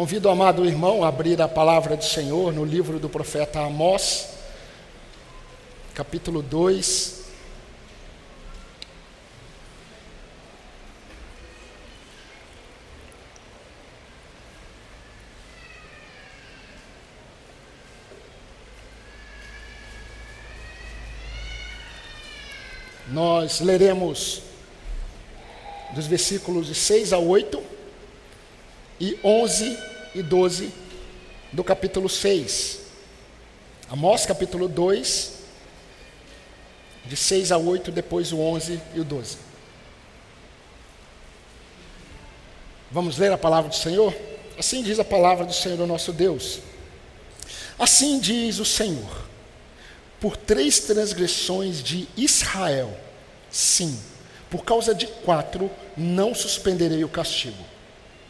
Convido o amado irmão a abrir a palavra do Senhor no livro do profeta Amós, capítulo 2. Nós leremos dos versículos de 6 a 8 e 11 e 12 do capítulo 6. Amós capítulo 2, de 6 a 8, depois o 11 e o 12. Vamos ler a palavra do Senhor? Assim diz a palavra do Senhor, nosso Deus. Assim diz o Senhor: por três transgressões de Israel, sim, por causa de quatro, não suspenderei o castigo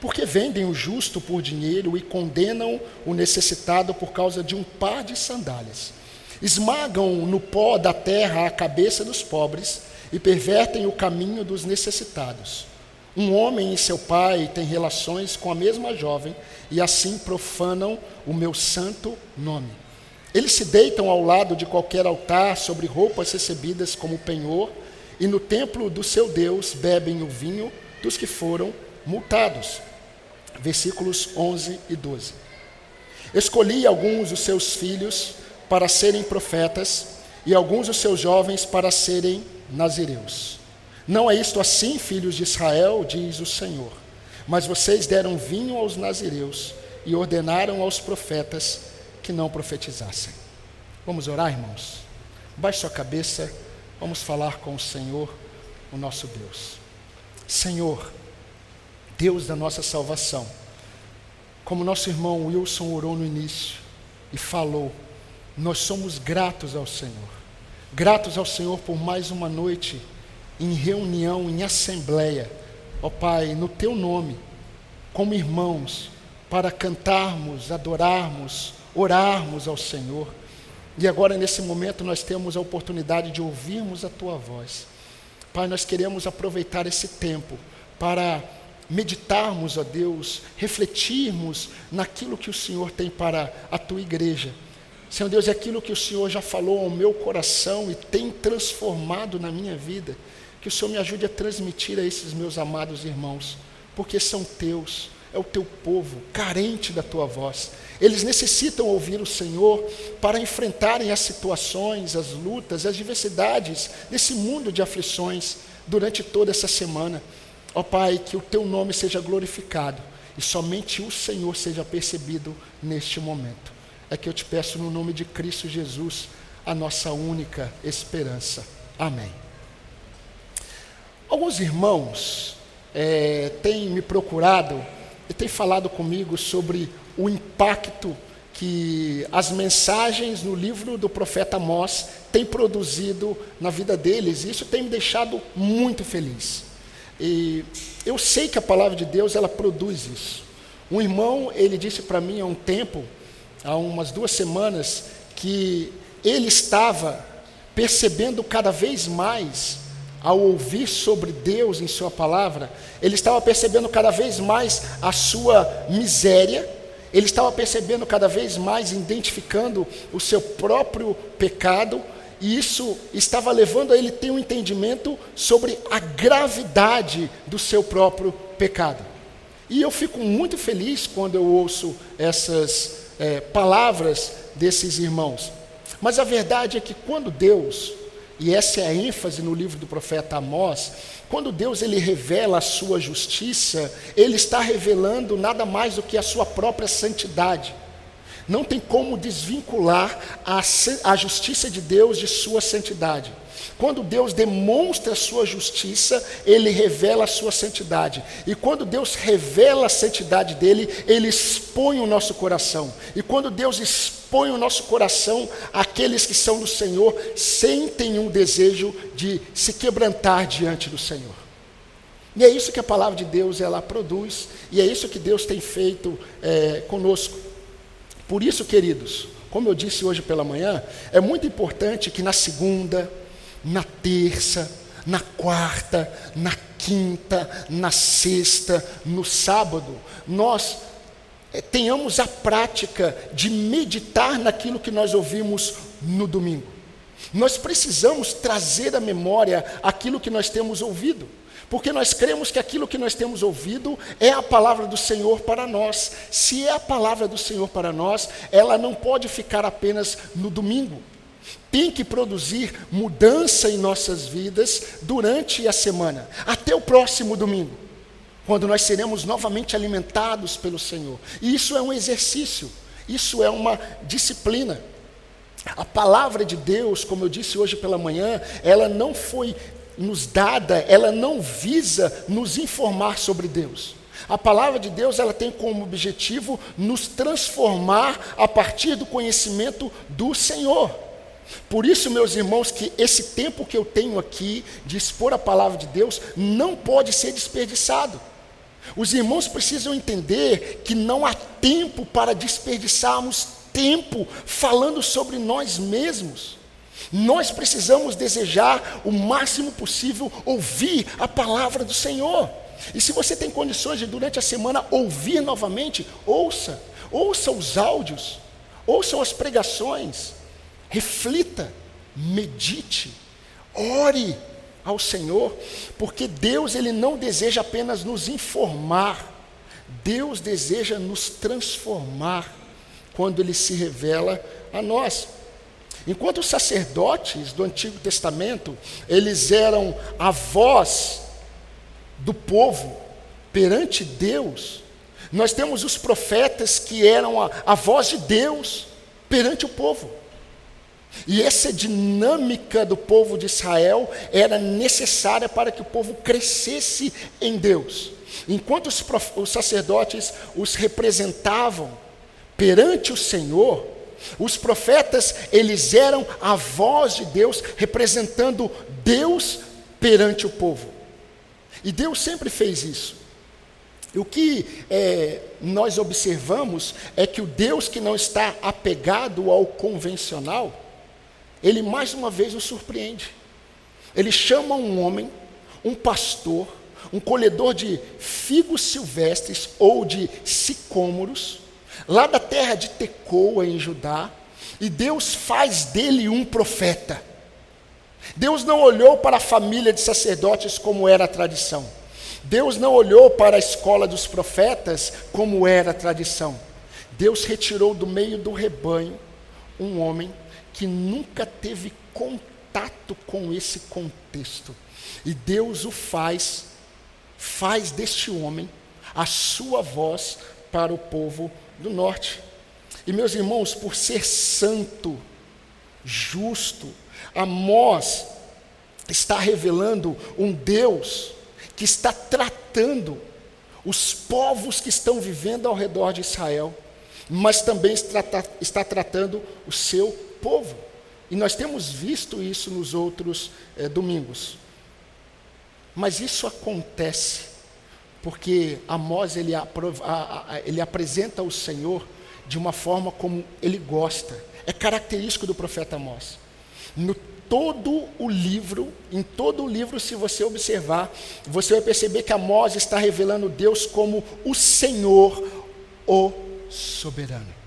porque vendem o justo por dinheiro e condenam o necessitado por causa de um par de sandálias. Esmagam no pó da terra a cabeça dos pobres e pervertem o caminho dos necessitados. Um homem e seu pai têm relações com a mesma jovem e assim profanam o meu santo nome. Eles se deitam ao lado de qualquer altar sobre roupas recebidas como penhor e no templo do seu Deus bebem o vinho dos que foram multados versículos 11 e 12. Escolhi alguns dos seus filhos para serem profetas e alguns dos seus jovens para serem nazireus. Não é isto assim, filhos de Israel, diz o Senhor. Mas vocês deram vinho aos nazireus e ordenaram aos profetas que não profetizassem. Vamos orar, irmãos? Baixe sua cabeça, vamos falar com o Senhor, o nosso Deus. Senhor, Deus da nossa salvação. Como nosso irmão Wilson orou no início e falou, nós somos gratos ao Senhor. Gratos ao Senhor por mais uma noite em reunião, em assembleia, ó Pai, no teu nome, como irmãos, para cantarmos, adorarmos, orarmos ao Senhor. E agora, nesse momento, nós temos a oportunidade de ouvirmos a tua voz. Pai, nós queremos aproveitar esse tempo para meditarmos, ó Deus, refletirmos naquilo que o Senhor tem para a tua igreja. Senhor Deus, é aquilo que o Senhor já falou ao meu coração e tem transformado na minha vida. Que o Senhor me ajude a transmitir a esses meus amados irmãos, porque são teus, é o teu povo, carente da tua voz. Eles necessitam ouvir o Senhor para enfrentarem as situações, as lutas, as diversidades desse mundo de aflições durante toda essa semana. Ó Pai, que o teu nome seja glorificado e somente o Senhor seja percebido neste momento. É que eu te peço no nome de Cristo Jesus, a nossa única esperança. Amém. Alguns irmãos é, têm me procurado e têm falado comigo sobre o impacto que as mensagens no livro do profeta Amós têm produzido na vida deles, e isso tem me deixado muito feliz. E eu sei que a palavra de Deus ela produz isso. Um irmão, ele disse para mim há um tempo, há umas duas semanas, que ele estava percebendo cada vez mais, ao ouvir sobre Deus em Sua palavra, ele estava percebendo cada vez mais a sua miséria, ele estava percebendo cada vez mais, identificando o seu próprio pecado, e isso estava levando a ele ter um entendimento sobre a gravidade do seu próprio pecado. E eu fico muito feliz quando eu ouço essas é, palavras desses irmãos. Mas a verdade é que quando Deus, e essa é a ênfase no livro do profeta Amós, quando Deus ele revela a sua justiça, ele está revelando nada mais do que a sua própria santidade. Não tem como desvincular a, a justiça de Deus de sua santidade. Quando Deus demonstra a sua justiça, ele revela a sua santidade. E quando Deus revela a santidade dele, ele expõe o nosso coração. E quando Deus expõe o nosso coração, aqueles que são do Senhor sentem um desejo de se quebrantar diante do Senhor. E é isso que a palavra de Deus ela produz, e é isso que Deus tem feito é, conosco. Por isso, queridos, como eu disse hoje pela manhã, é muito importante que na segunda, na terça, na quarta, na quinta, na sexta, no sábado, nós é, tenhamos a prática de meditar naquilo que nós ouvimos no domingo. Nós precisamos trazer à memória aquilo que nós temos ouvido, porque nós cremos que aquilo que nós temos ouvido é a palavra do Senhor para nós. Se é a palavra do Senhor para nós, ela não pode ficar apenas no domingo. Tem que produzir mudança em nossas vidas durante a semana, até o próximo domingo quando nós seremos novamente alimentados pelo Senhor. E isso é um exercício, isso é uma disciplina. A palavra de Deus, como eu disse hoje pela manhã, ela não foi nos dada, ela não visa nos informar sobre Deus. A palavra de Deus, ela tem como objetivo nos transformar a partir do conhecimento do Senhor. Por isso, meus irmãos, que esse tempo que eu tenho aqui de expor a palavra de Deus não pode ser desperdiçado. Os irmãos precisam entender que não há tempo para desperdiçarmos tempo falando sobre nós mesmos. Nós precisamos desejar o máximo possível ouvir a palavra do Senhor. E se você tem condições de durante a semana ouvir novamente, ouça, ouça os áudios, ouça as pregações, reflita, medite, ore ao Senhor, porque Deus ele não deseja apenas nos informar, Deus deseja nos transformar quando ele se revela a nós. Enquanto os sacerdotes do Antigo Testamento, eles eram a voz do povo perante Deus, nós temos os profetas que eram a, a voz de Deus perante o povo. E essa dinâmica do povo de Israel era necessária para que o povo crescesse em Deus. Enquanto os, os sacerdotes os representavam perante o Senhor, os profetas, eles eram a voz de Deus representando Deus perante o povo. E Deus sempre fez isso. E o que é, nós observamos é que o Deus que não está apegado ao convencional, ele mais uma vez o surpreende. Ele chama um homem, um pastor, um colhedor de figos silvestres ou de sicômoros, lá da terra de Tecoa, em Judá, e Deus faz dele um profeta. Deus não olhou para a família de sacerdotes como era a tradição. Deus não olhou para a escola dos profetas como era a tradição. Deus retirou do meio do rebanho um homem que nunca teve contato com esse contexto. E Deus o faz, faz deste homem a sua voz para o povo do norte. E meus irmãos, por ser santo, justo, Amós está revelando um Deus que está tratando os povos que estão vivendo ao redor de Israel, mas também está, tratando o seu povo. E nós temos visto isso nos outros é, domingos. Mas isso acontece porque Amós ele, ele apresenta o Senhor de uma forma como ele gosta. É característico do profeta Amós. No todo o livro, em todo o livro, se você observar, você vai perceber que Amós está revelando Deus como o Senhor, o soberano.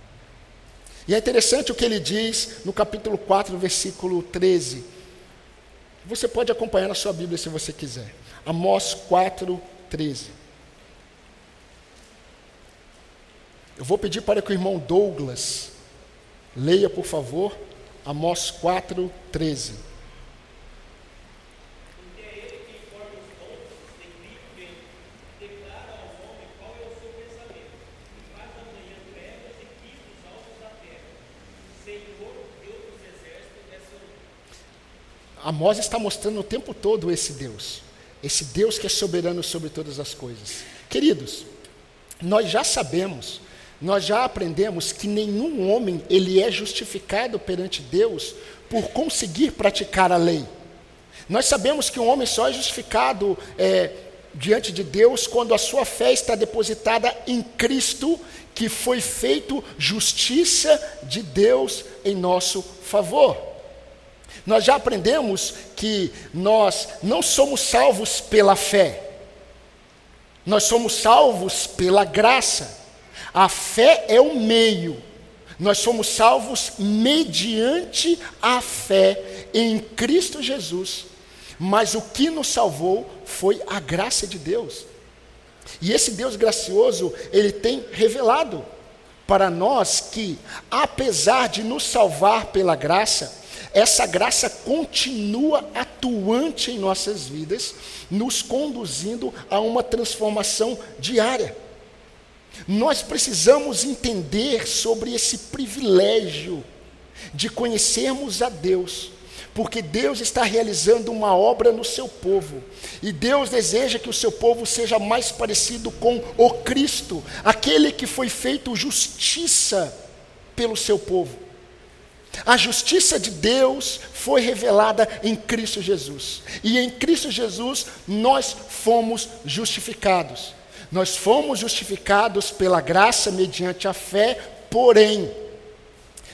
E é interessante o que ele diz no capítulo 4, versículo 13. Você pode acompanhar na sua Bíblia se você quiser. Amós 4, 13. Eu vou pedir para que o irmão Douglas leia, por favor, Amós 4, 13. Amós está mostrando o tempo todo esse Deus, esse Deus que é soberano sobre todas as coisas. Queridos, nós já sabemos, nós já aprendemos que nenhum homem ele é justificado perante Deus por conseguir praticar a lei. Nós sabemos que um homem só é justificado é, diante de Deus quando a sua fé está depositada em Cristo, que foi feito justiça de Deus em nosso favor. Nós já aprendemos que nós não somos salvos pela fé, nós somos salvos pela graça. A fé é o meio. Nós somos salvos mediante a fé em Cristo Jesus. Mas o que nos salvou foi a graça de Deus. E esse Deus gracioso, ele tem revelado para nós que, apesar de nos salvar pela graça, essa graça continua atuante em nossas vidas, nos conduzindo a uma transformação diária. Nós precisamos entender sobre esse privilégio de conhecermos a Deus, porque Deus está realizando uma obra no seu povo, e Deus deseja que o seu povo seja mais parecido com o Cristo, aquele que foi feito justiça pelo seu povo. A justiça de Deus foi revelada em Cristo Jesus, e em Cristo Jesus nós fomos justificados. Nós fomos justificados pela graça mediante a fé, porém,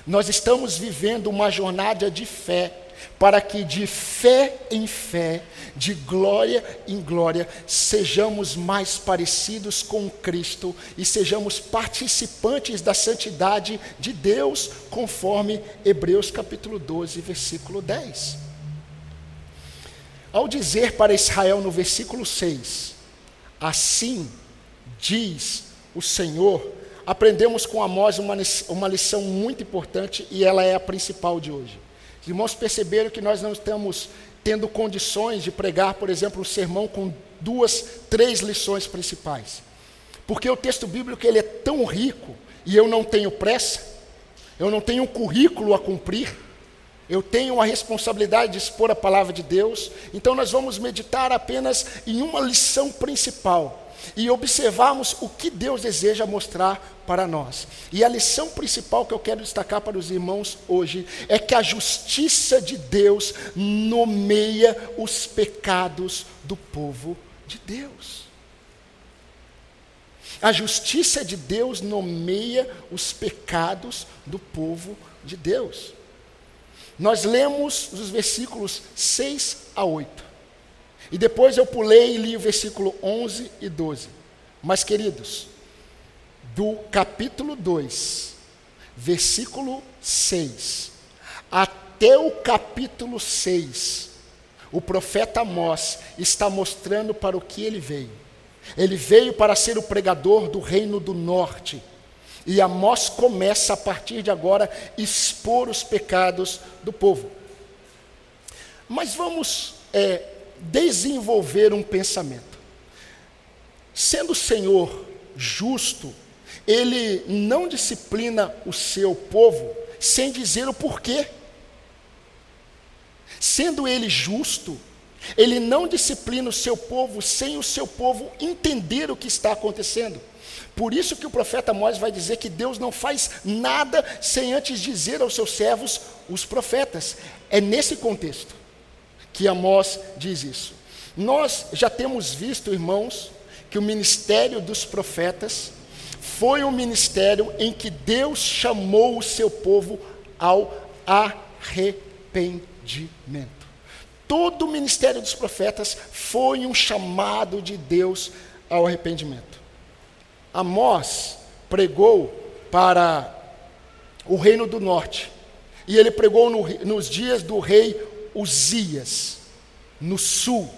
nós estamos vivendo uma jornada de fé, para que de fé em fé, de glória em glória, sejamos mais parecidos com Cristo e sejamos participantes da santidade de Deus, conforme Hebreus capítulo 12, versículo 10. Ao dizer para Israel no versículo 6, assim diz o Senhor, aprendemos com Amós uma, uma lição muito importante e ela é a principal de hoje. Os irmãos perceberam que nós não estamos tendo condições de pregar, por exemplo, um sermão com duas, três lições principais. Porque o texto bíblico ele é tão rico e eu não tenho pressa, eu não tenho um currículo a cumprir, eu tenho a responsabilidade de expor a palavra de Deus, então nós vamos meditar apenas em uma lição principal e observarmos o que Deus deseja mostrar para nós. E a lição principal que eu quero destacar para os irmãos hoje é que a justiça de Deus nomeia os pecados do povo de Deus. A justiça de Deus nomeia os pecados do povo de Deus. Nós lemos os versículos 6 a 8. E depois eu pulei e li o versículo 11 e 12. Mas, queridos, do capítulo 2, versículo 6, até o capítulo 6, o profeta Amós está mostrando para o que ele veio. Ele veio para ser o pregador do reino do norte. E Amós começa a partir de agora expor os pecados do povo. Mas vamos é, desenvolver um pensamento. Sendo o Senhor justo, ele não disciplina o seu povo sem dizer o porquê. Sendo ele justo, ele não disciplina o seu povo sem o seu povo entender o que está acontecendo. Por isso que o profeta Amós vai dizer que Deus não faz nada sem antes dizer aos seus servos, os profetas. É nesse contexto que Amós diz isso. Nós já temos visto, irmãos, que o ministério dos profetas foi um ministério em que Deus chamou o seu povo ao arrependimento. Todo o ministério dos profetas foi um chamado de Deus ao arrependimento. Amós pregou para o reino do norte, e ele pregou no, nos dias do rei Uzias, no sul,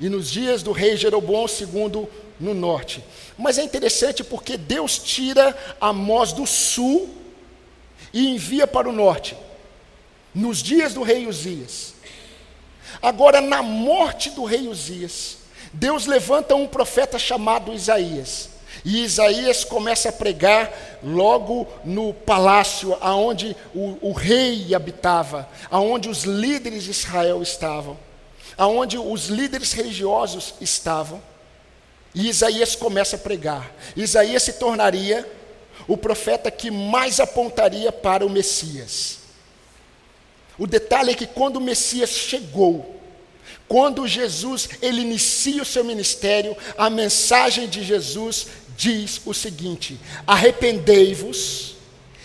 e nos dias do rei Jeroboão II, no norte. Mas é interessante porque Deus tira Amós do sul e envia para o norte, nos dias do rei Uzias. Agora, na morte do rei Uzias, Deus levanta um profeta chamado Isaías. E Isaías começa a pregar logo no palácio aonde o, o rei habitava, aonde os líderes de Israel estavam, aonde os líderes religiosos estavam. E Isaías começa a pregar. Isaías se tornaria o profeta que mais apontaria para o Messias. O detalhe é que quando o Messias chegou, quando Jesus ele inicia o seu ministério, a mensagem de Jesus diz o seguinte: arrependei-vos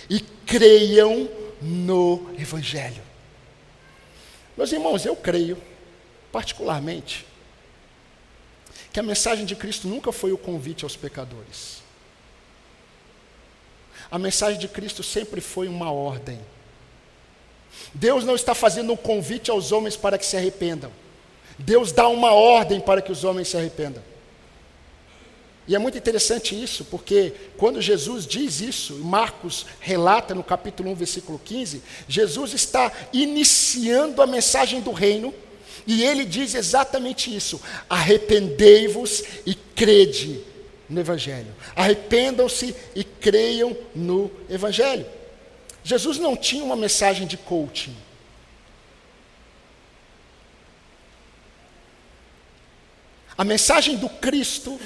e creiam no Evangelho. Meus irmãos, eu creio, particularmente, que a mensagem de Cristo nunca foi o convite aos pecadores. A mensagem de Cristo sempre foi uma ordem. Deus não está fazendo um convite aos homens para que se arrependam. Deus dá uma ordem para que os homens se arrependam. E é muito interessante isso, porque quando Jesus diz isso, Marcos relata no capítulo 1, versículo 15, Jesus está iniciando a mensagem do reino, e ele diz exatamente isso: arrependei-vos e crede no Evangelho. Arrependam-se e creiam no Evangelho. Jesus não tinha uma mensagem de coaching. A mensagem do Cristo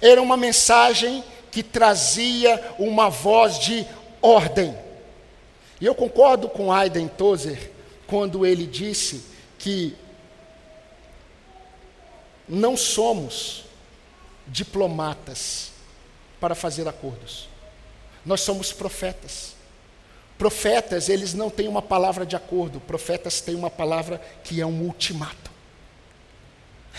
era uma mensagem que trazia uma voz de ordem. E eu concordo com Aiden Tozer quando ele disse que não somos diplomatas para fazer acordos. Nós somos profetas. Profetas, eles não têm uma palavra de acordo, profetas têm uma palavra que é um ultimato.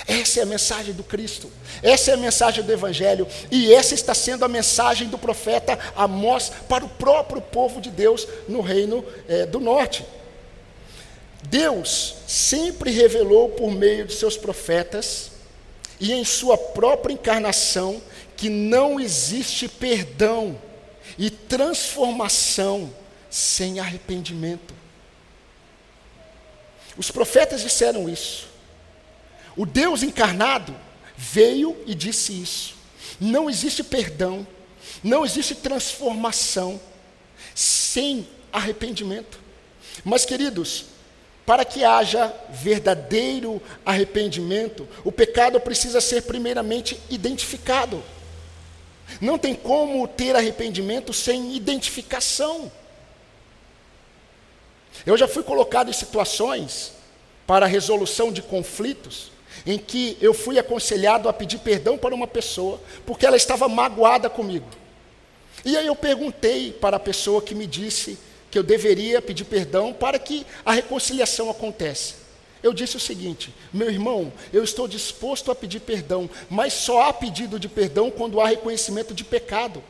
Essa é a mensagem do Cristo, essa é a mensagem do Evangelho, e essa está sendo a mensagem do profeta Amós para o próprio povo de Deus no reino é, do norte. Deus sempre revelou por meio de seus profetas e em sua própria encarnação que não existe perdão e transformação sem arrependimento. Os profetas disseram isso. O Deus encarnado veio e disse isso. Não existe perdão, não existe transformação sem arrependimento. Mas, queridos, para que haja verdadeiro arrependimento, o pecado precisa ser primeiramente identificado. Não tem como ter arrependimento sem identificação. Eu já fui colocado em situações para resolução de conflitos em que eu fui aconselhado a pedir perdão para uma pessoa, porque ela estava magoada comigo. E aí eu perguntei para a pessoa que me disse que eu deveria pedir perdão para que a reconciliação acontece. Eu disse o seguinte: meu irmão, eu estou disposto a pedir perdão, mas só há pedido de perdão quando há reconhecimento de pecado.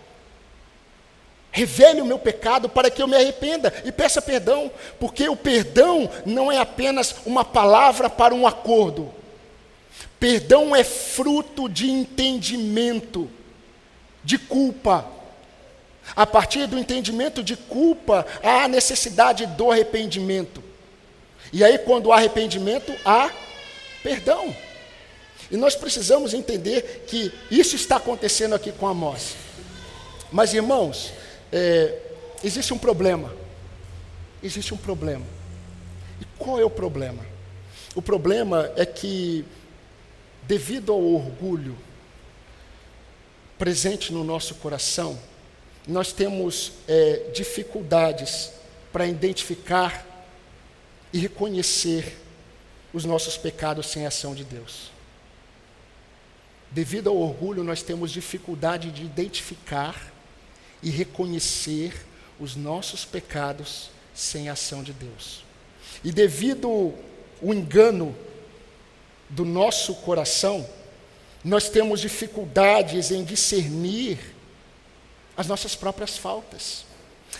Revele o meu pecado para que eu me arrependa e peça perdão, porque o perdão não é apenas uma palavra para um acordo, Perdão é fruto de entendimento, de culpa. A partir do entendimento de culpa, há a necessidade do arrependimento. E aí, quando há arrependimento, há perdão. E nós precisamos entender que isso está acontecendo aqui com Amós. Mas, irmãos, é, existe um problema. Existe um problema. E qual é o problema? O problema é que devido ao orgulho presente no nosso coração, nós temos é, dificuldades para identificar e reconhecer os nossos pecados sem ação de Deus. Devido ao orgulho, nós temos dificuldade de identificar e reconhecer os nossos pecados sem ação de Deus. E devido ao engano do nosso coração, nós temos dificuldades em discernir as nossas próprias faltas.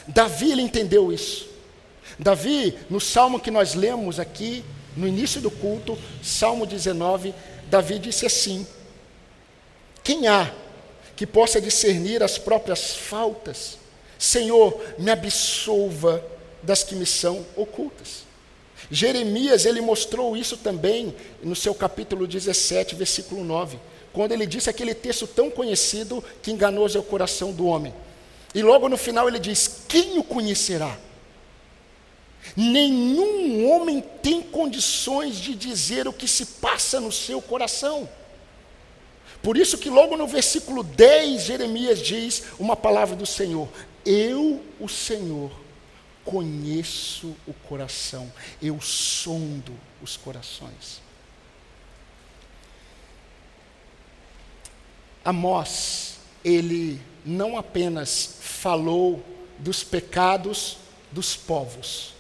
Davi entendeu isso. Davi, no salmo que nós lemos aqui, no início do culto, Salmo 19, Davi disse assim: Quem há que possa discernir as próprias faltas? Senhor, me absolva das que me são ocultas. Jeremias, ele mostrou isso também no seu capítulo 17, versículo 9, quando ele disse aquele texto tão conhecido que enganoso é o coração do homem. E logo no final ele diz: Quem o conhecerá? Nenhum homem tem condições de dizer o que se passa no seu coração. Por isso que logo no versículo 10, Jeremias diz uma palavra do Senhor: Eu, o Senhor, conheço o coração, eu sondo os corações. Amós, ele não apenas falou dos pecados dos povos.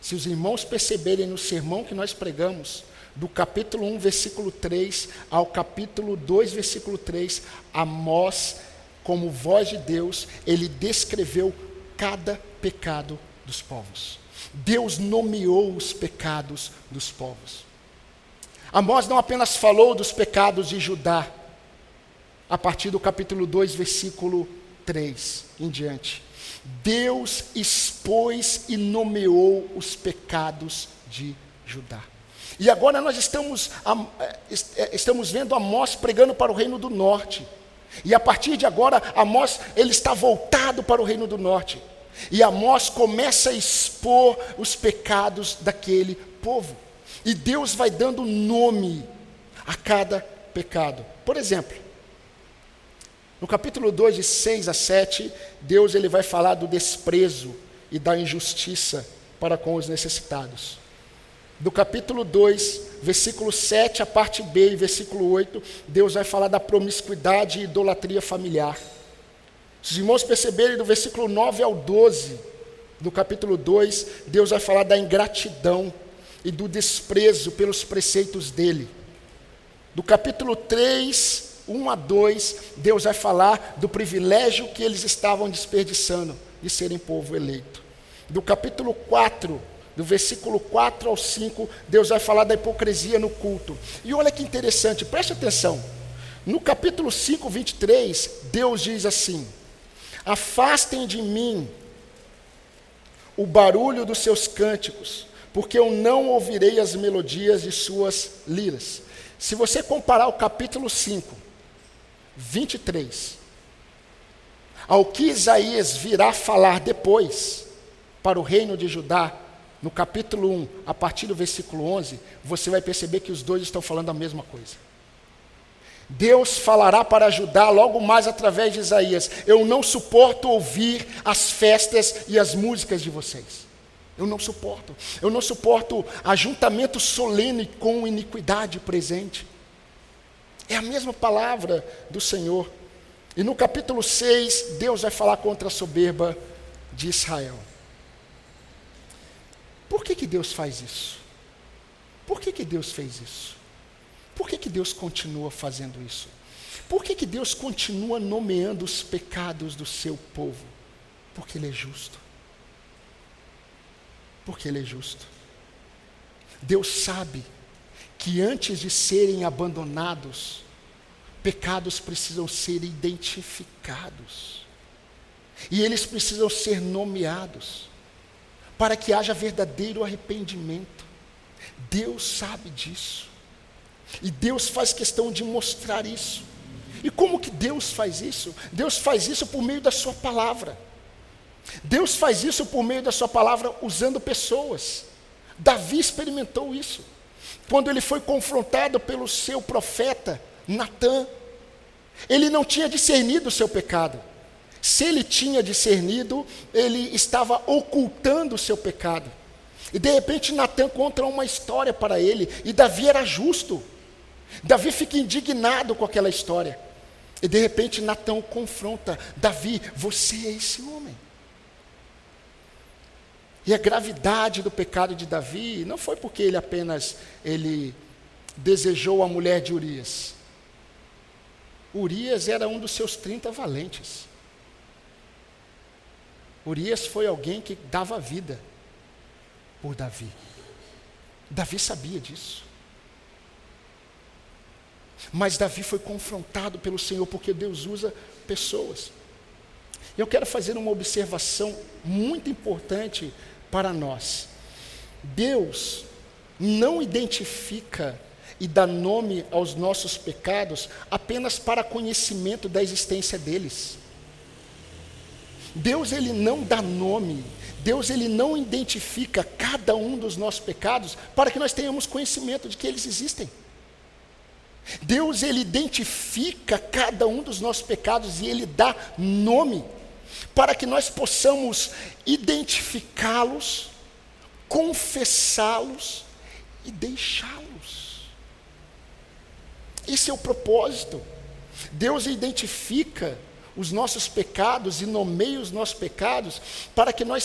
Se os irmãos perceberem no sermão que nós pregamos, do capítulo 1, versículo 3 ao capítulo 2, versículo 3, Amós como voz de Deus, ele descreveu cada pecado dos povos. Deus nomeou os pecados dos povos. Amós não apenas falou dos pecados de Judá, a partir do capítulo 2, versículo 3 em diante. Deus expôs e nomeou os pecados de Judá. E agora nós estamos, é, é, estamos vendo Amós pregando para o reino do norte. E a partir de agora, Amós ele está voltado para o reino do norte. E Amós começa a expor os pecados daquele povo. E Deus vai dando nome a cada pecado. Por exemplo, no capítulo 2, de 6 a 7, Deus ele vai falar do desprezo e da injustiça para com os necessitados. Do capítulo 2, versículo 7, a parte B e versículo 8, Deus vai falar da promiscuidade e idolatria familiar. Se os irmãos perceberem, do versículo 9 ao 12, do capítulo 2, Deus vai falar da ingratidão e do desprezo pelos preceitos dele. Do capítulo 3, 1 a 2, Deus vai falar do privilégio que eles estavam desperdiçando de serem povo eleito. Do capítulo 4, do versículo 4 ao 5, Deus vai falar da hipocrisia no culto. E olha que interessante, preste atenção. No capítulo 5, 23, Deus diz assim: Afastem de mim o barulho dos seus cânticos, porque eu não ouvirei as melodias de suas liras. Se você comparar o capítulo 5, 23, ao que Isaías virá falar depois para o reino de Judá, no capítulo 1, a partir do versículo 11, você vai perceber que os dois estão falando a mesma coisa. Deus falará para ajudar logo mais através de Isaías. Eu não suporto ouvir as festas e as músicas de vocês. Eu não suporto. Eu não suporto ajuntamento solene com iniquidade presente. É a mesma palavra do Senhor. E no capítulo 6, Deus vai falar contra a soberba de Israel. Por que, que Deus faz isso? Por que, que Deus fez isso? Por que, que Deus continua fazendo isso? Por que, que Deus continua nomeando os pecados do seu povo? Porque Ele é justo. Porque Ele é justo. Deus sabe que antes de serem abandonados, pecados precisam ser identificados. E eles precisam ser nomeados, para que haja verdadeiro arrependimento. Deus sabe disso. E Deus faz questão de mostrar isso. E como que Deus faz isso? Deus faz isso por meio da Sua palavra. Deus faz isso por meio da Sua palavra usando pessoas. Davi experimentou isso. Quando ele foi confrontado pelo seu profeta, Natã, ele não tinha discernido o seu pecado. Se ele tinha discernido, ele estava ocultando o seu pecado. E de repente Natan conta uma história para ele, e Davi era justo. Davi fica indignado com aquela história. E de repente Natão confronta: Davi, você é esse homem. E a gravidade do pecado de Davi não foi porque ele apenas ele desejou a mulher de Urias. Urias era um dos seus 30 valentes. Urias foi alguém que dava vida por Davi. Davi sabia disso. Mas Davi foi confrontado pelo Senhor, porque Deus usa pessoas. Eu quero fazer uma observação muito importante para nós. Deus não identifica e dá nome aos nossos pecados apenas para conhecimento da existência deles. Deus ele não dá nome, Deus ele não identifica cada um dos nossos pecados para que nós tenhamos conhecimento de que eles existem. Deus ele identifica cada um dos nossos pecados e ele dá nome para que nós possamos identificá-los, confessá-los e deixá-los. Esse é o propósito. Deus identifica os nossos pecados e nomeia os nossos pecados para que nós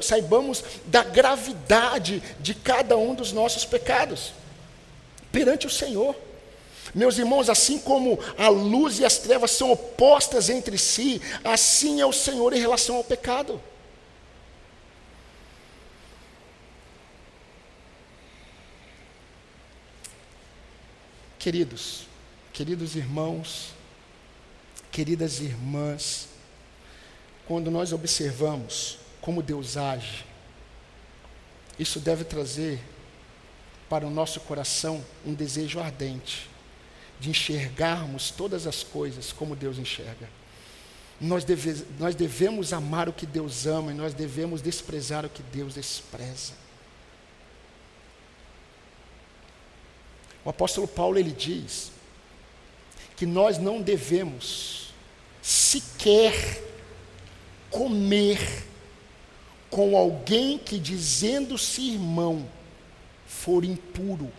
saibamos da gravidade de cada um dos nossos pecados perante o Senhor. Meus irmãos, assim como a luz e as trevas são opostas entre si, assim é o Senhor em relação ao pecado. Queridos, queridos irmãos, queridas irmãs, quando nós observamos como Deus age, isso deve trazer para o nosso coração um desejo ardente de enxergarmos todas as coisas como Deus enxerga. Nós, deve, nós devemos amar o que Deus ama e nós devemos desprezar o que Deus despreza. O apóstolo Paulo ele diz que nós não devemos sequer comer com alguém que dizendo-se irmão for impuro,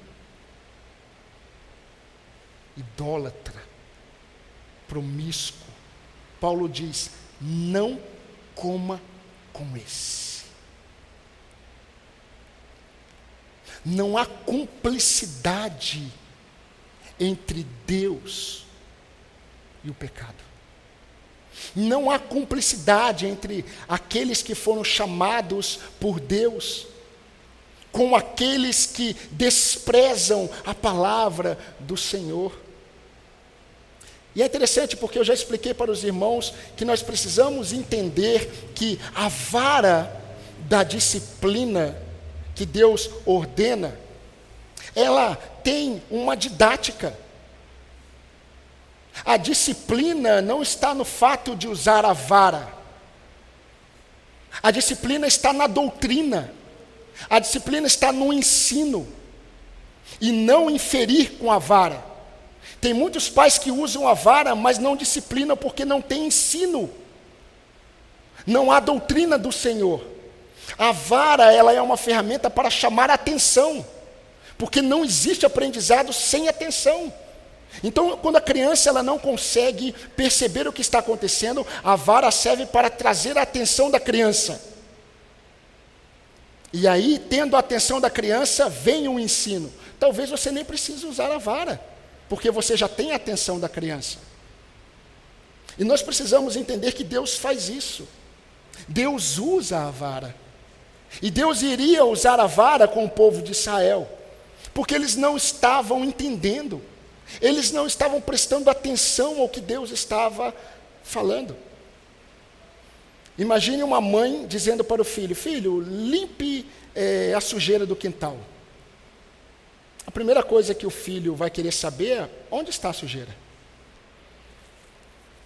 idólatra, promíscuo. Paulo diz: não coma com esse. Não há cumplicidade entre Deus e o pecado. Não há cumplicidade entre aqueles que foram chamados por Deus com aqueles que desprezam a palavra do Senhor. E é interessante porque eu já expliquei para os irmãos que nós precisamos entender que a vara da disciplina que Deus ordena, ela tem uma didática. A disciplina não está no fato de usar a vara. A disciplina está na doutrina. A disciplina está no ensino. E não inferir com a vara. Tem muitos pais que usam a vara, mas não disciplinam porque não tem ensino. Não há doutrina do Senhor. A vara, ela é uma ferramenta para chamar atenção, porque não existe aprendizado sem atenção. Então, quando a criança ela não consegue perceber o que está acontecendo, a vara serve para trazer a atenção da criança. E aí, tendo a atenção da criança, vem o ensino. Talvez você nem precise usar a vara, porque você já tem a atenção da criança. E nós precisamos entender que Deus faz isso. Deus usa a vara. E Deus iria usar a vara com o povo de Israel, porque eles não estavam entendendo, eles não estavam prestando atenção ao que Deus estava falando. Imagine uma mãe dizendo para o filho: Filho, limpe é, a sujeira do quintal. A primeira coisa que o filho vai querer saber é onde está a sujeira.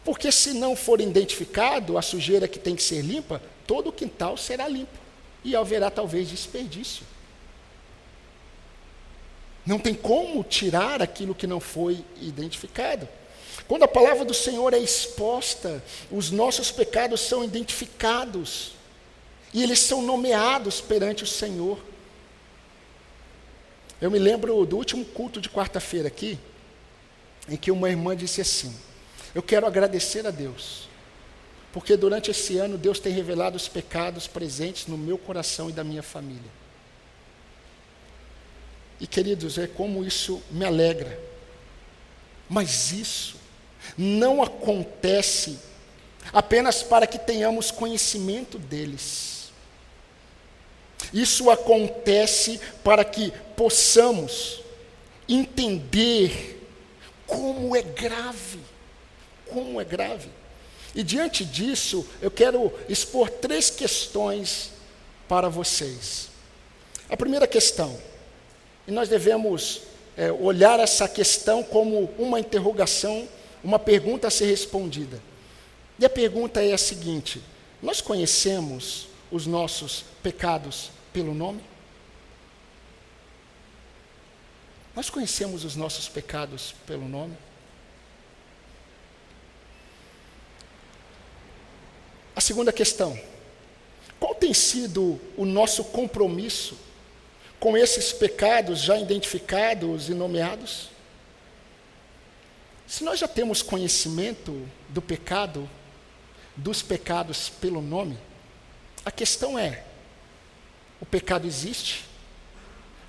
Porque se não for identificado a sujeira que tem que ser limpa, todo o quintal será limpo e haverá talvez desperdício. Não tem como tirar aquilo que não foi identificado. Quando a palavra do Senhor é exposta, os nossos pecados são identificados e eles são nomeados perante o Senhor. Eu me lembro do último culto de quarta-feira aqui, em que uma irmã disse assim: Eu quero agradecer a Deus porque durante esse ano Deus tem revelado os pecados presentes no meu coração e da minha família. E queridos, é como isso me alegra. Mas isso não acontece apenas para que tenhamos conhecimento deles. Isso acontece para que possamos entender como é grave, como é grave. E diante disso, eu quero expor três questões para vocês. A primeira questão, e nós devemos é, olhar essa questão como uma interrogação, uma pergunta a ser respondida. E a pergunta é a seguinte: nós conhecemos os nossos pecados pelo nome? Nós conhecemos os nossos pecados pelo nome? A segunda questão: qual tem sido o nosso compromisso com esses pecados já identificados e nomeados? Se nós já temos conhecimento do pecado, dos pecados pelo nome, a questão é: o pecado existe?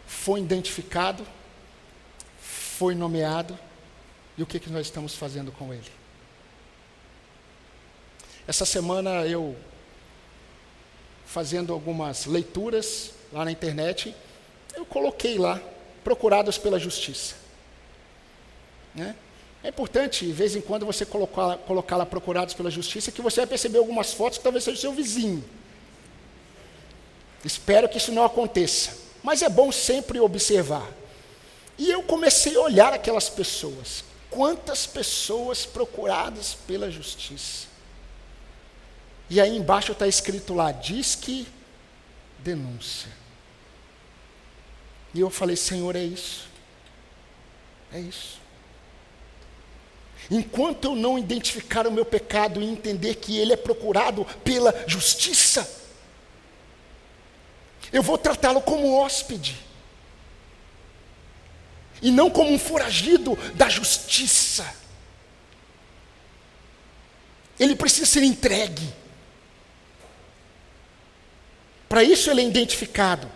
Foi identificado? Foi nomeado? E o que, que nós estamos fazendo com ele? Essa semana eu, fazendo algumas leituras lá na internet, eu coloquei lá, procurados pela justiça. Né? É importante, de vez em quando, você colocar, colocar lá procurados pela justiça, que você vai perceber algumas fotos que talvez seja o seu vizinho. Espero que isso não aconteça. Mas é bom sempre observar. E eu comecei a olhar aquelas pessoas. Quantas pessoas procuradas pela justiça. E aí embaixo está escrito lá: diz que denúncia. E eu falei: Senhor, é isso. É isso. Enquanto eu não identificar o meu pecado e entender que ele é procurado pela justiça, eu vou tratá-lo como hóspede, e não como um foragido da justiça. Ele precisa ser entregue. Para isso ele é identificado.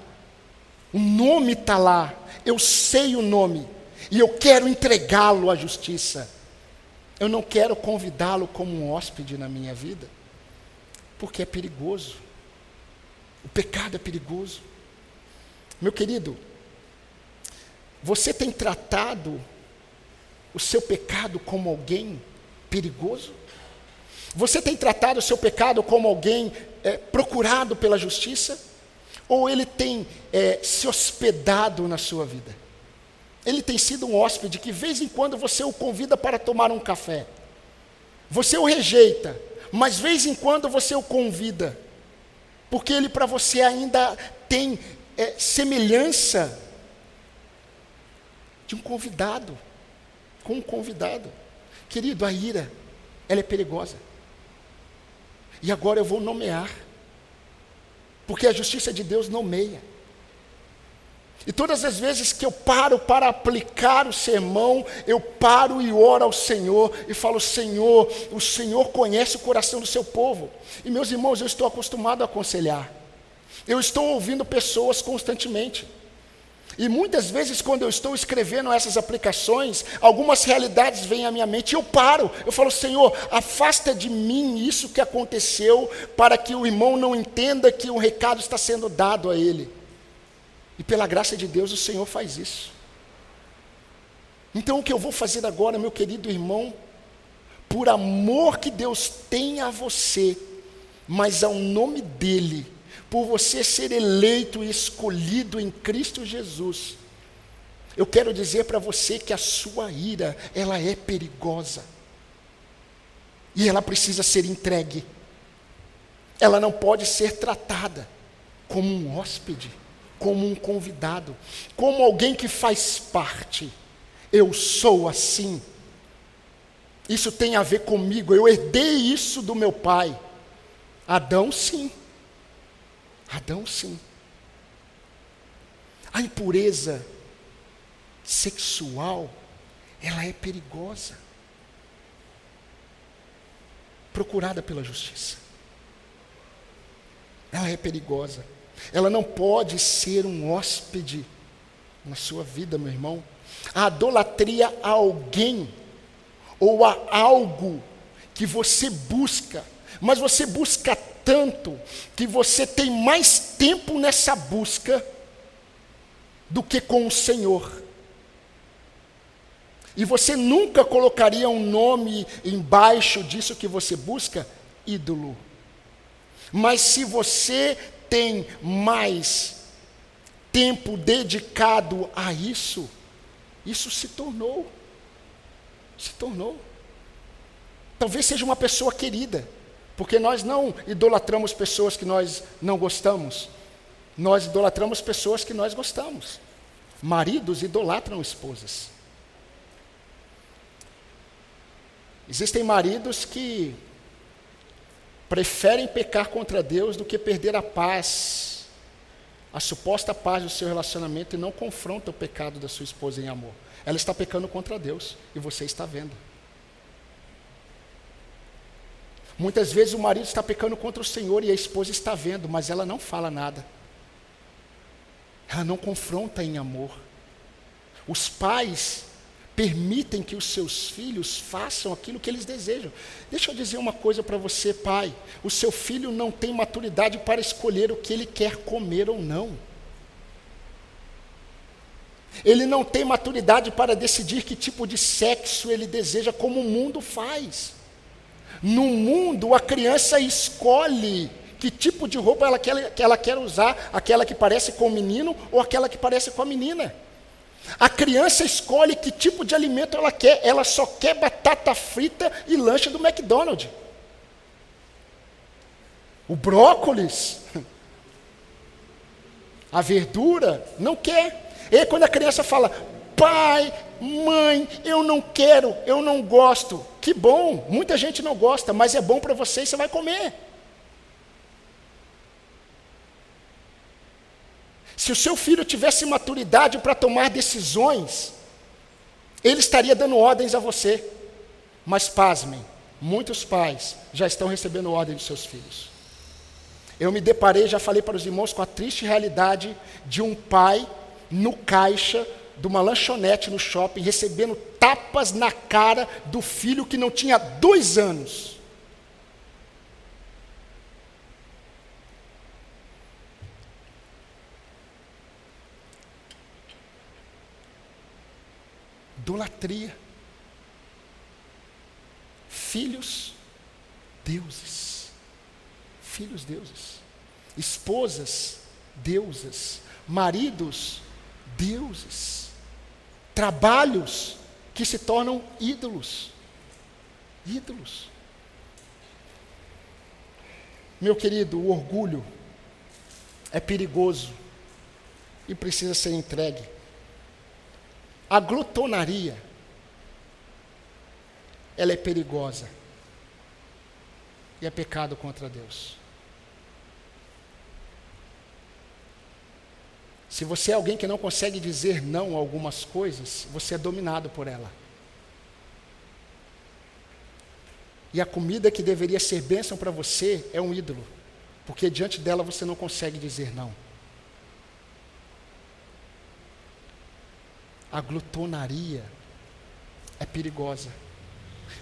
O nome está lá, eu sei o nome, e eu quero entregá-lo à justiça. Eu não quero convidá-lo como um hóspede na minha vida, porque é perigoso. O pecado é perigoso. Meu querido, você tem tratado o seu pecado como alguém perigoso? Você tem tratado o seu pecado como alguém é, procurado pela justiça? Ou ele tem é, se hospedado na sua vida? Ele tem sido um hóspede que, de vez em quando, você o convida para tomar um café. Você o rejeita, mas, de vez em quando, você o convida. Porque ele, para você, ainda tem é, semelhança de um convidado. Com um convidado. Querido, a ira, ela é perigosa. E agora eu vou nomear. Porque a justiça de Deus nomeia. E todas as vezes que eu paro para aplicar o sermão, eu paro e oro ao Senhor e falo: Senhor, o Senhor conhece o coração do seu povo. E meus irmãos, eu estou acostumado a aconselhar. Eu estou ouvindo pessoas constantemente. E muitas vezes, quando eu estou escrevendo essas aplicações, algumas realidades vêm à minha mente e eu paro. Eu falo, Senhor, afasta de mim isso que aconteceu, para que o irmão não entenda que o recado está sendo dado a ele. E pela graça de Deus o Senhor faz isso. Então o que eu vou fazer agora, meu querido irmão, por amor que Deus tem a você, mas ao nome dEle, por você ser eleito e escolhido em Cristo Jesus, eu quero dizer para você que a sua ira, ela é perigosa. E ela precisa ser entregue. Ela não pode ser tratada como um hóspede como um convidado, como alguém que faz parte. Eu sou assim. Isso tem a ver comigo. Eu herdei isso do meu pai. Adão, sim. Adão, sim. A impureza sexual, ela é perigosa. Procurada pela justiça. Ela é perigosa. Ela não pode ser um hóspede na sua vida, meu irmão. A idolatria a alguém ou a algo que você busca, mas você busca tanto que você tem mais tempo nessa busca do que com o Senhor. E você nunca colocaria um nome embaixo disso que você busca? Ídolo. Mas se você tem mais tempo dedicado a isso, isso se tornou. Se tornou. Talvez seja uma pessoa querida, porque nós não idolatramos pessoas que nós não gostamos, nós idolatramos pessoas que nós gostamos. Maridos idolatram esposas. Existem maridos que preferem pecar contra Deus do que perder a paz, a suposta paz do seu relacionamento e não confronta o pecado da sua esposa em amor. Ela está pecando contra Deus e você está vendo. Muitas vezes o marido está pecando contra o Senhor e a esposa está vendo, mas ela não fala nada. Ela não confronta em amor. Os pais permitem que os seus filhos façam aquilo que eles desejam. Deixa eu dizer uma coisa para você, pai: o seu filho não tem maturidade para escolher o que ele quer comer ou não. Ele não tem maturidade para decidir que tipo de sexo ele deseja, como o mundo faz. No mundo, a criança escolhe que tipo de roupa ela quer, que ela quer usar, aquela que parece com o menino ou aquela que parece com a menina. A criança escolhe que tipo de alimento ela quer, ela só quer batata frita e lanche do McDonald's. O brócolis, a verdura, não quer. E aí, quando a criança fala, pai, mãe, eu não quero, eu não gosto. Que bom, muita gente não gosta, mas é bom para você e você vai comer. Se o seu filho tivesse maturidade para tomar decisões, ele estaria dando ordens a você. Mas pasmem, muitos pais já estão recebendo ordem dos seus filhos. Eu me deparei, já falei para os irmãos, com a triste realidade de um pai no caixa de uma lanchonete no shopping, recebendo tapas na cara do filho que não tinha dois anos. Idolatria. Filhos deuses. Filhos deuses. Esposas deusas maridos, deuses, trabalhos que se tornam ídolos. Ídolos. Meu querido, o orgulho é perigoso e precisa ser entregue. A glutonaria, ela é perigosa e é pecado contra Deus. Se você é alguém que não consegue dizer não a algumas coisas, você é dominado por ela. E a comida que deveria ser bênção para você é um ídolo, porque diante dela você não consegue dizer não. A glutonaria é perigosa.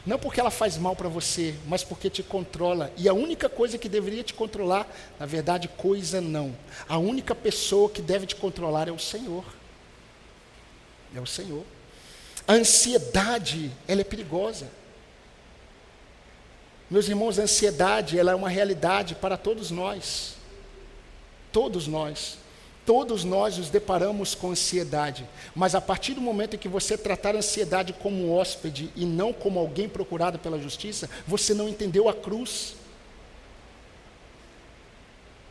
Não porque ela faz mal para você, mas porque te controla. E a única coisa que deveria te controlar, na verdade, coisa não. A única pessoa que deve te controlar é o Senhor. É o Senhor. A ansiedade, ela é perigosa. Meus irmãos, a ansiedade, ela é uma realidade para todos nós. Todos nós. Todos nós nos deparamos com ansiedade, mas a partir do momento em que você tratar a ansiedade como hóspede e não como alguém procurado pela justiça, você não entendeu a cruz.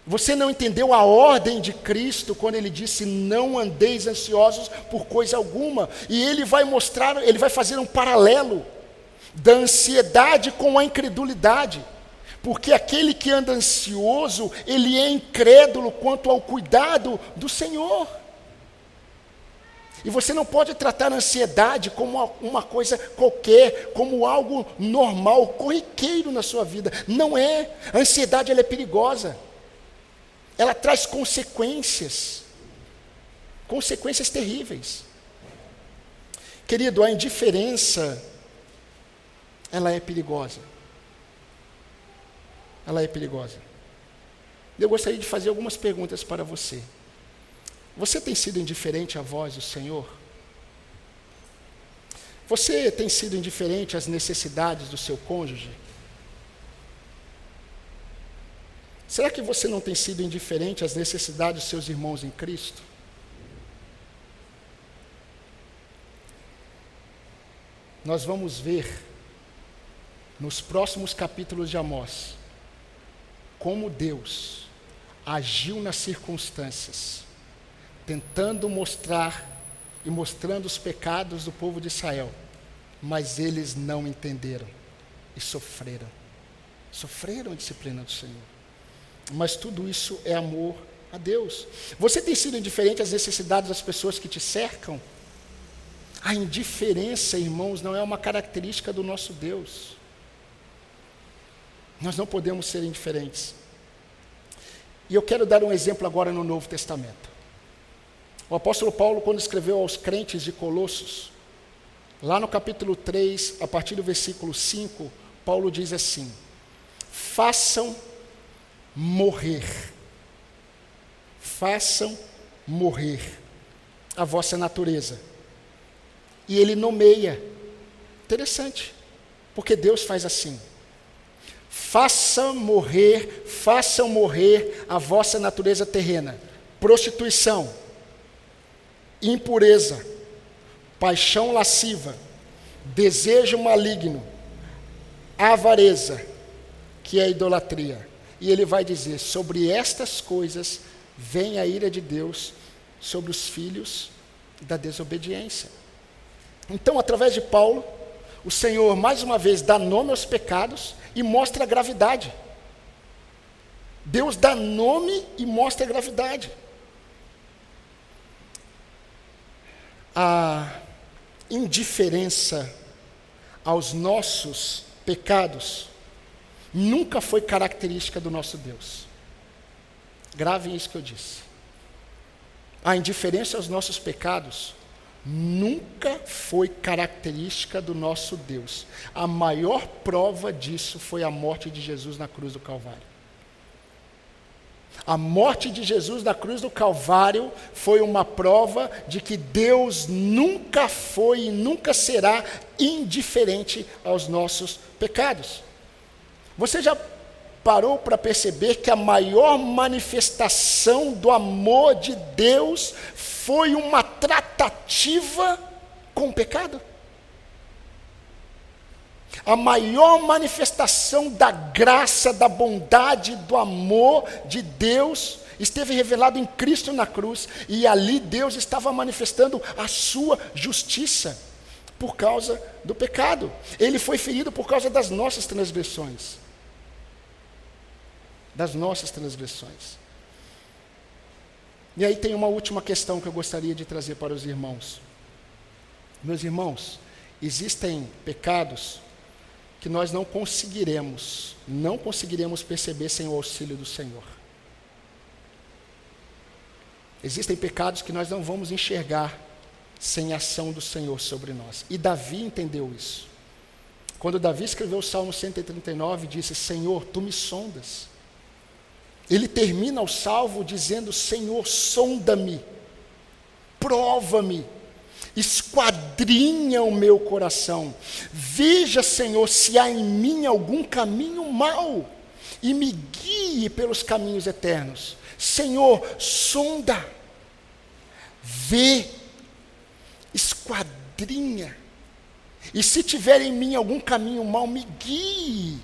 Você não entendeu a ordem de Cristo quando ele disse: "Não andeis ansiosos por coisa alguma". E ele vai mostrar, ele vai fazer um paralelo da ansiedade com a incredulidade. Porque aquele que anda ansioso, ele é incrédulo quanto ao cuidado do Senhor. E você não pode tratar a ansiedade como uma coisa qualquer, como algo normal, corriqueiro na sua vida. Não é. A ansiedade ela é perigosa. Ela traz consequências. Consequências terríveis. Querido, a indiferença ela é perigosa ela é perigosa. Eu gostaria de fazer algumas perguntas para você. Você tem sido indiferente à voz do Senhor? Você tem sido indiferente às necessidades do seu cônjuge? Será que você não tem sido indiferente às necessidades dos seus irmãos em Cristo? Nós vamos ver nos próximos capítulos de Amós como Deus agiu nas circunstâncias, tentando mostrar e mostrando os pecados do povo de Israel, mas eles não entenderam e sofreram. Sofreram a disciplina do Senhor. Mas tudo isso é amor a Deus. Você tem sido indiferente às necessidades das pessoas que te cercam? A indiferença, irmãos, não é uma característica do nosso Deus. Nós não podemos ser indiferentes. E eu quero dar um exemplo agora no Novo Testamento. O apóstolo Paulo, quando escreveu aos crentes de Colossos, Lá no capítulo 3, a partir do versículo 5, Paulo diz assim: Façam morrer, façam morrer a vossa natureza. E ele nomeia. Interessante, porque Deus faz assim. Façam morrer, façam morrer a vossa natureza terrena. Prostituição, impureza, paixão lasciva, desejo maligno, avareza, que é idolatria. E ele vai dizer: sobre estas coisas vem a ira de Deus sobre os filhos da desobediência. Então, através de Paulo, o Senhor mais uma vez dá nome aos pecados e mostra a gravidade. Deus dá nome e mostra a gravidade. A indiferença aos nossos pecados nunca foi característica do nosso Deus. Gravem isso que eu disse. A indiferença aos nossos pecados nunca foi característica do nosso Deus. A maior prova disso foi a morte de Jesus na cruz do Calvário. A morte de Jesus na cruz do Calvário foi uma prova de que Deus nunca foi e nunca será indiferente aos nossos pecados. Você já parou para perceber que a maior manifestação do amor de Deus foi uma tratativa com o pecado? A maior manifestação da graça, da bondade, do amor de Deus esteve revelado em Cristo na cruz, e ali Deus estava manifestando a sua justiça por causa do pecado. Ele foi ferido por causa das nossas transgressões. Das nossas transgressões. E aí tem uma última questão que eu gostaria de trazer para os irmãos. Meus irmãos, existem pecados que nós não conseguiremos, não conseguiremos perceber sem o auxílio do Senhor. Existem pecados que nós não vamos enxergar sem a ação do Senhor sobre nós. E Davi entendeu isso. Quando Davi escreveu o Salmo 139, disse: Senhor, tu me sondas. Ele termina o salvo dizendo: Senhor, sonda-me, prova-me esquadrinha o meu coração. Veja, Senhor, se há em mim algum caminho mau e me guie pelos caminhos eternos. Senhor, sonda, vê, esquadrinha. E se tiver em mim algum caminho mau, me guie.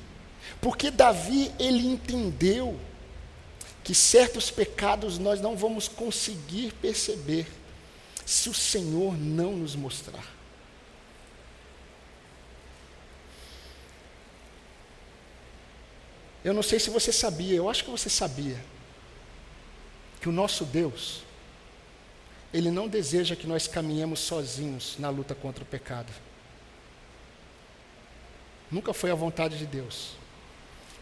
Porque Davi, ele entendeu que certos pecados nós não vamos conseguir perceber se o Senhor não nos mostrar. Eu não sei se você sabia, eu acho que você sabia, que o nosso Deus, Ele não deseja que nós caminhemos sozinhos na luta contra o pecado. Nunca foi a vontade de Deus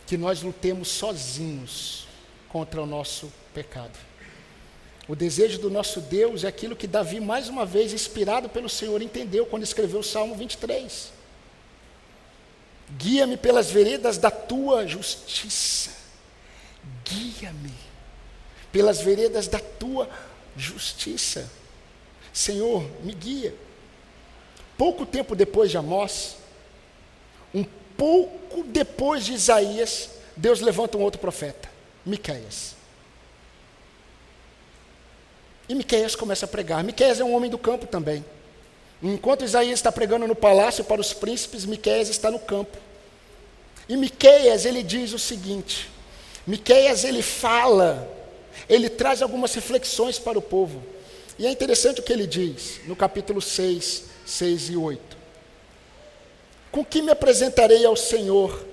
que nós lutemos sozinhos contra o nosso pecado. O desejo do nosso Deus é aquilo que Davi, mais uma vez, inspirado pelo Senhor, entendeu quando escreveu o Salmo 23. Guia-me pelas veredas da tua justiça. Guia-me pelas veredas da tua justiça. Senhor, me guia. Pouco tempo depois de Amós, um pouco depois de Isaías, Deus levanta um outro profeta, Miqueias. E Miqueias começa a pregar. Miqueias é um homem do campo também. Enquanto Isaías está pregando no palácio para os príncipes, Miqueias está no campo. E Miqueias, ele diz o seguinte: Miqueias, ele fala, ele traz algumas reflexões para o povo. E é interessante o que ele diz no capítulo 6, 6 e 8. Com que me apresentarei ao Senhor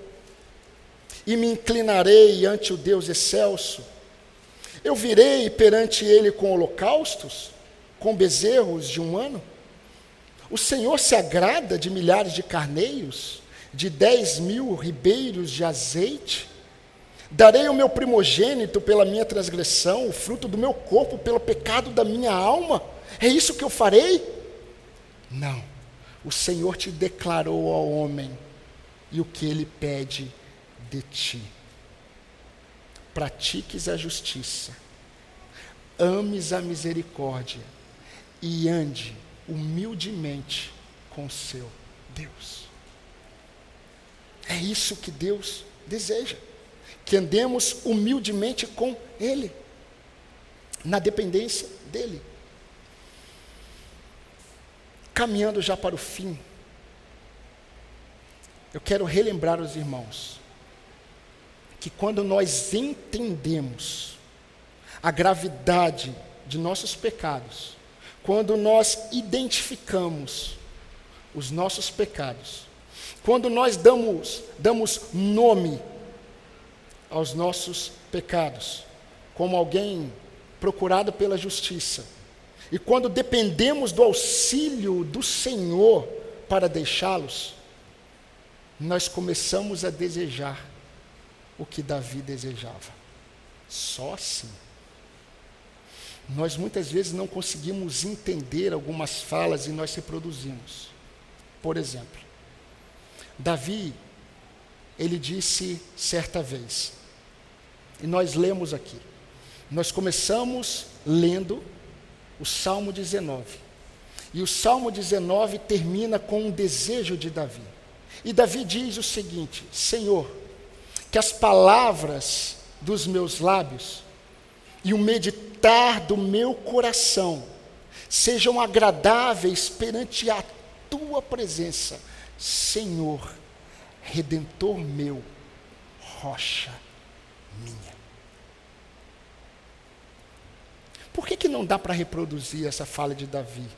e me inclinarei ante o Deus excelso? Eu virei perante ele com holocaustos, com bezerros de um ano? O Senhor se agrada de milhares de carneiros, de dez mil ribeiros de azeite? Darei o meu primogênito pela minha transgressão, o fruto do meu corpo pelo pecado da minha alma? É isso que eu farei? Não, o Senhor te declarou ao homem e o que ele pede de ti. Pratiques a justiça, ames a misericórdia e ande humildemente com o seu Deus. É isso que Deus deseja, que andemos humildemente com Ele, na dependência dEle. Caminhando já para o fim, eu quero relembrar os irmãos que quando nós entendemos a gravidade de nossos pecados, quando nós identificamos os nossos pecados, quando nós damos, damos nome aos nossos pecados, como alguém procurado pela justiça, e quando dependemos do auxílio do Senhor para deixá-los, nós começamos a desejar o que Davi desejava. Só assim. Nós muitas vezes não conseguimos entender algumas falas e nós reproduzimos. Por exemplo, Davi, ele disse certa vez, e nós lemos aqui, nós começamos lendo o Salmo 19, e o Salmo 19 termina com um desejo de Davi. E Davi diz o seguinte: Senhor, que as palavras dos meus lábios e o meditar do meu coração sejam agradáveis perante a tua presença, Senhor, redentor meu, rocha minha. Por que, que não dá para reproduzir essa fala de Davi?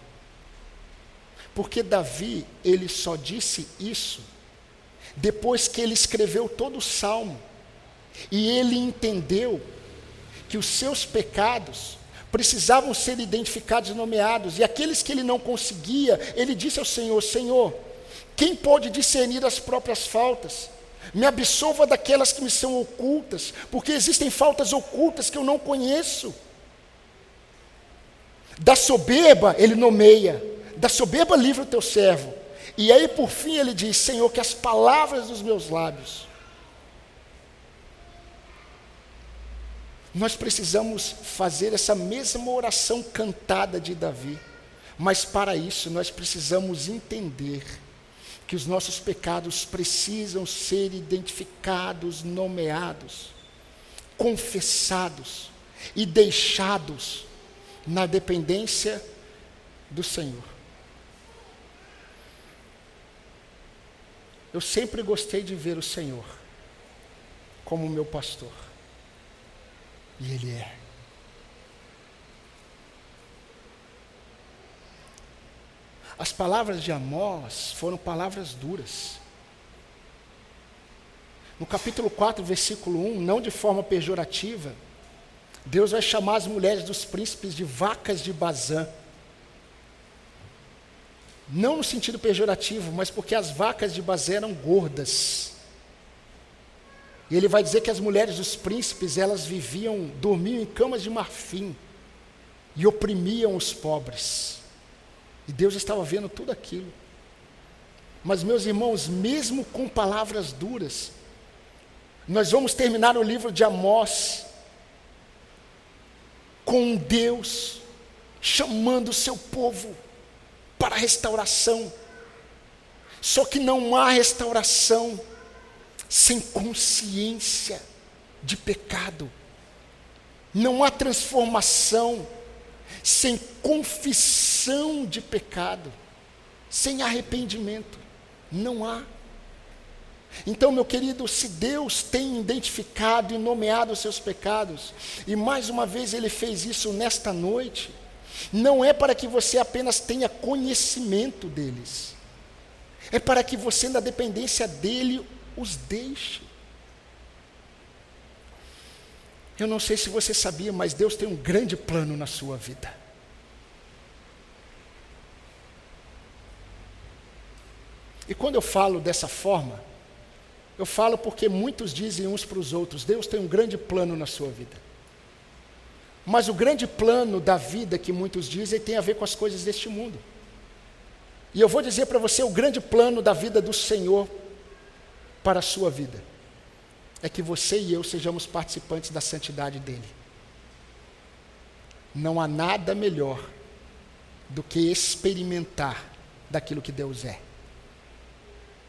Porque Davi, ele só disse isso depois que ele escreveu todo o salmo. E ele entendeu que os seus pecados precisavam ser identificados e nomeados, e aqueles que ele não conseguia, ele disse ao Senhor: Senhor, quem pode discernir as próprias faltas? Me absolva daquelas que me são ocultas, porque existem faltas ocultas que eu não conheço. Da soberba, ele nomeia, da soberba livra o teu servo. E aí, por fim, ele diz: Senhor, que as palavras dos meus lábios. Nós precisamos fazer essa mesma oração cantada de Davi, mas para isso nós precisamos entender que os nossos pecados precisam ser identificados, nomeados, confessados e deixados na dependência do Senhor. Eu sempre gostei de ver o Senhor como meu pastor. E Ele é. As palavras de Amós foram palavras duras. No capítulo 4, versículo 1, não de forma pejorativa, Deus vai chamar as mulheres dos príncipes de vacas de Bazã. Não no sentido pejorativo, mas porque as vacas de Bazã eram gordas. E ele vai dizer que as mulheres dos príncipes, elas viviam, dormiam em camas de marfim e oprimiam os pobres. E Deus estava vendo tudo aquilo. Mas, meus irmãos, mesmo com palavras duras, nós vamos terminar o livro de Amós com Deus chamando o seu povo para a restauração. Só que não há restauração sem consciência de pecado. Não há transformação sem confissão de pecado, sem arrependimento. Não há. Então, meu querido, se Deus tem identificado e nomeado os seus pecados, e mais uma vez Ele fez isso nesta noite, não é para que você apenas tenha conhecimento deles, é para que você, na dependência dEle, os deixe. Eu não sei se você sabia, mas Deus tem um grande plano na sua vida. E quando eu falo dessa forma, eu falo porque muitos dizem uns para os outros: Deus tem um grande plano na sua vida. Mas o grande plano da vida que muitos dizem tem a ver com as coisas deste mundo. E eu vou dizer para você o grande plano da vida do Senhor para a sua vida. É que você e eu sejamos participantes da santidade dele. Não há nada melhor do que experimentar daquilo que Deus é.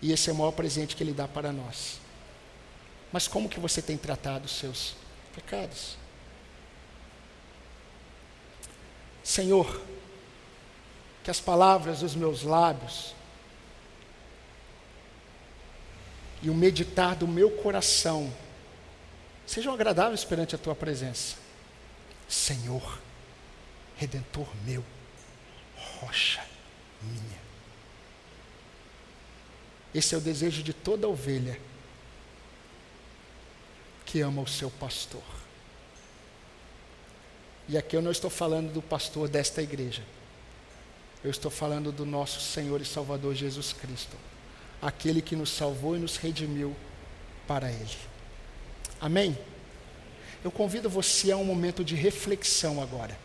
E esse é o maior presente que Ele dá para nós. Mas como que você tem tratado os seus pecados? Senhor, que as palavras dos meus lábios e o meditar do meu coração sejam agradáveis perante a tua presença. Senhor, redentor meu, rocha minha. Esse é o desejo de toda ovelha que ama o seu pastor. E aqui eu não estou falando do pastor desta igreja. Eu estou falando do nosso Senhor e Salvador Jesus Cristo, aquele que nos salvou e nos redimiu para Ele. Amém? Eu convido você a um momento de reflexão agora.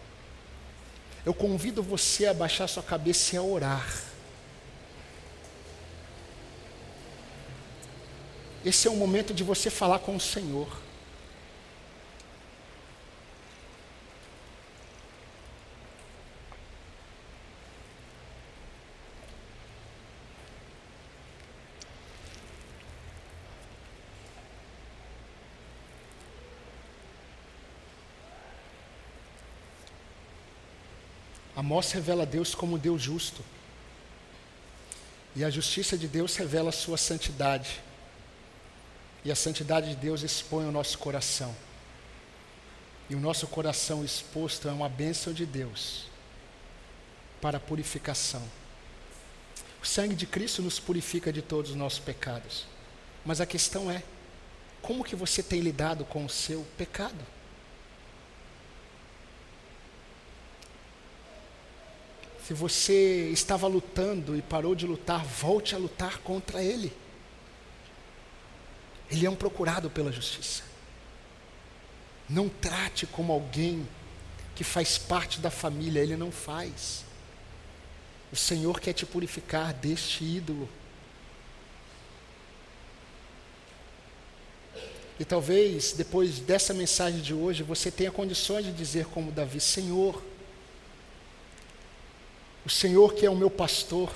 Eu convido você a baixar sua cabeça e a orar. Esse é o momento de você falar com o Senhor. Amós revela Deus como Deus justo. E a justiça de Deus revela a sua santidade. E a santidade de Deus expõe o nosso coração. E o nosso coração exposto é uma bênção de Deus para a purificação. O sangue de Cristo nos purifica de todos os nossos pecados. Mas a questão é: como que você tem lidado com o seu pecado? Se você estava lutando e parou de lutar, volte a lutar contra ele. Ele é um procurado pela justiça. Não trate como alguém que faz parte da família, ele não faz. O Senhor quer te purificar deste ídolo. E talvez depois dessa mensagem de hoje você tenha condições de dizer como Davi: Senhor, o Senhor que é o meu pastor,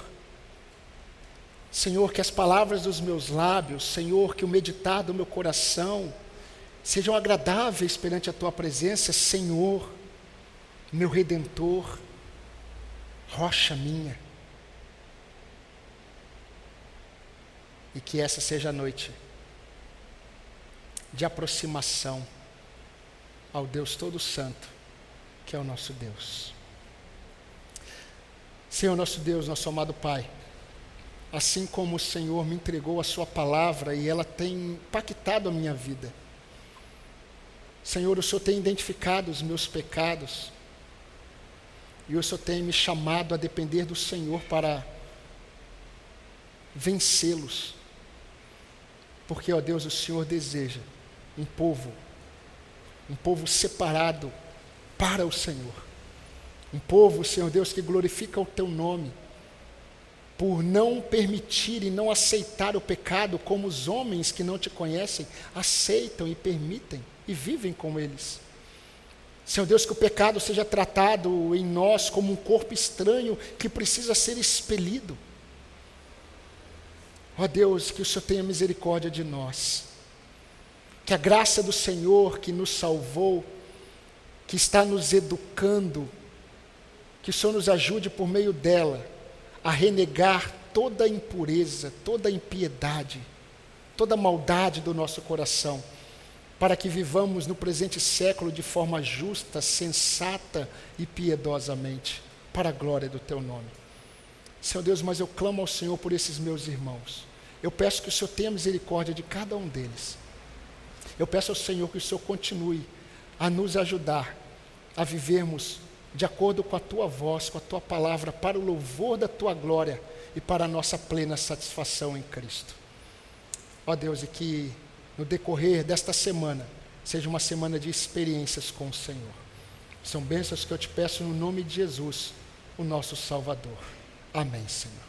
Senhor, que as palavras dos meus lábios, Senhor, que o meditar do meu coração sejam agradáveis perante a tua presença, Senhor, meu redentor, rocha minha. E que essa seja a noite de aproximação ao Deus Todo Santo, que é o nosso Deus. Senhor, nosso Deus, nosso amado Pai assim como o Senhor me entregou a Sua palavra e ela tem impactado a minha vida. Senhor, o Senhor tem identificado os meus pecados e o Senhor tem me chamado a depender do Senhor para vencê-los. Porque, ó Deus, o Senhor deseja um povo, um povo separado para o Senhor. Um povo, Senhor Deus, que glorifica o Teu nome por não permitir e não aceitar o pecado como os homens que não te conhecem aceitam e permitem e vivem com eles. Senhor Deus, que o pecado seja tratado em nós como um corpo estranho que precisa ser expelido. Ó Deus, que o Senhor tenha misericórdia de nós. Que a graça do Senhor que nos salvou, que está nos educando, que o Senhor nos ajude por meio dela a renegar toda impureza, toda impiedade, toda maldade do nosso coração, para que vivamos no presente século de forma justa, sensata e piedosamente, para a glória do Teu nome. Senhor Deus, mas eu clamo ao Senhor por esses meus irmãos. Eu peço que o Senhor tenha misericórdia de cada um deles. Eu peço ao Senhor que o Senhor continue a nos ajudar a vivermos de acordo com a tua voz, com a tua palavra, para o louvor da tua glória e para a nossa plena satisfação em Cristo. Ó Deus, e que no decorrer desta semana seja uma semana de experiências com o Senhor. São bênçãos que eu te peço no nome de Jesus, o nosso Salvador. Amém, Senhor.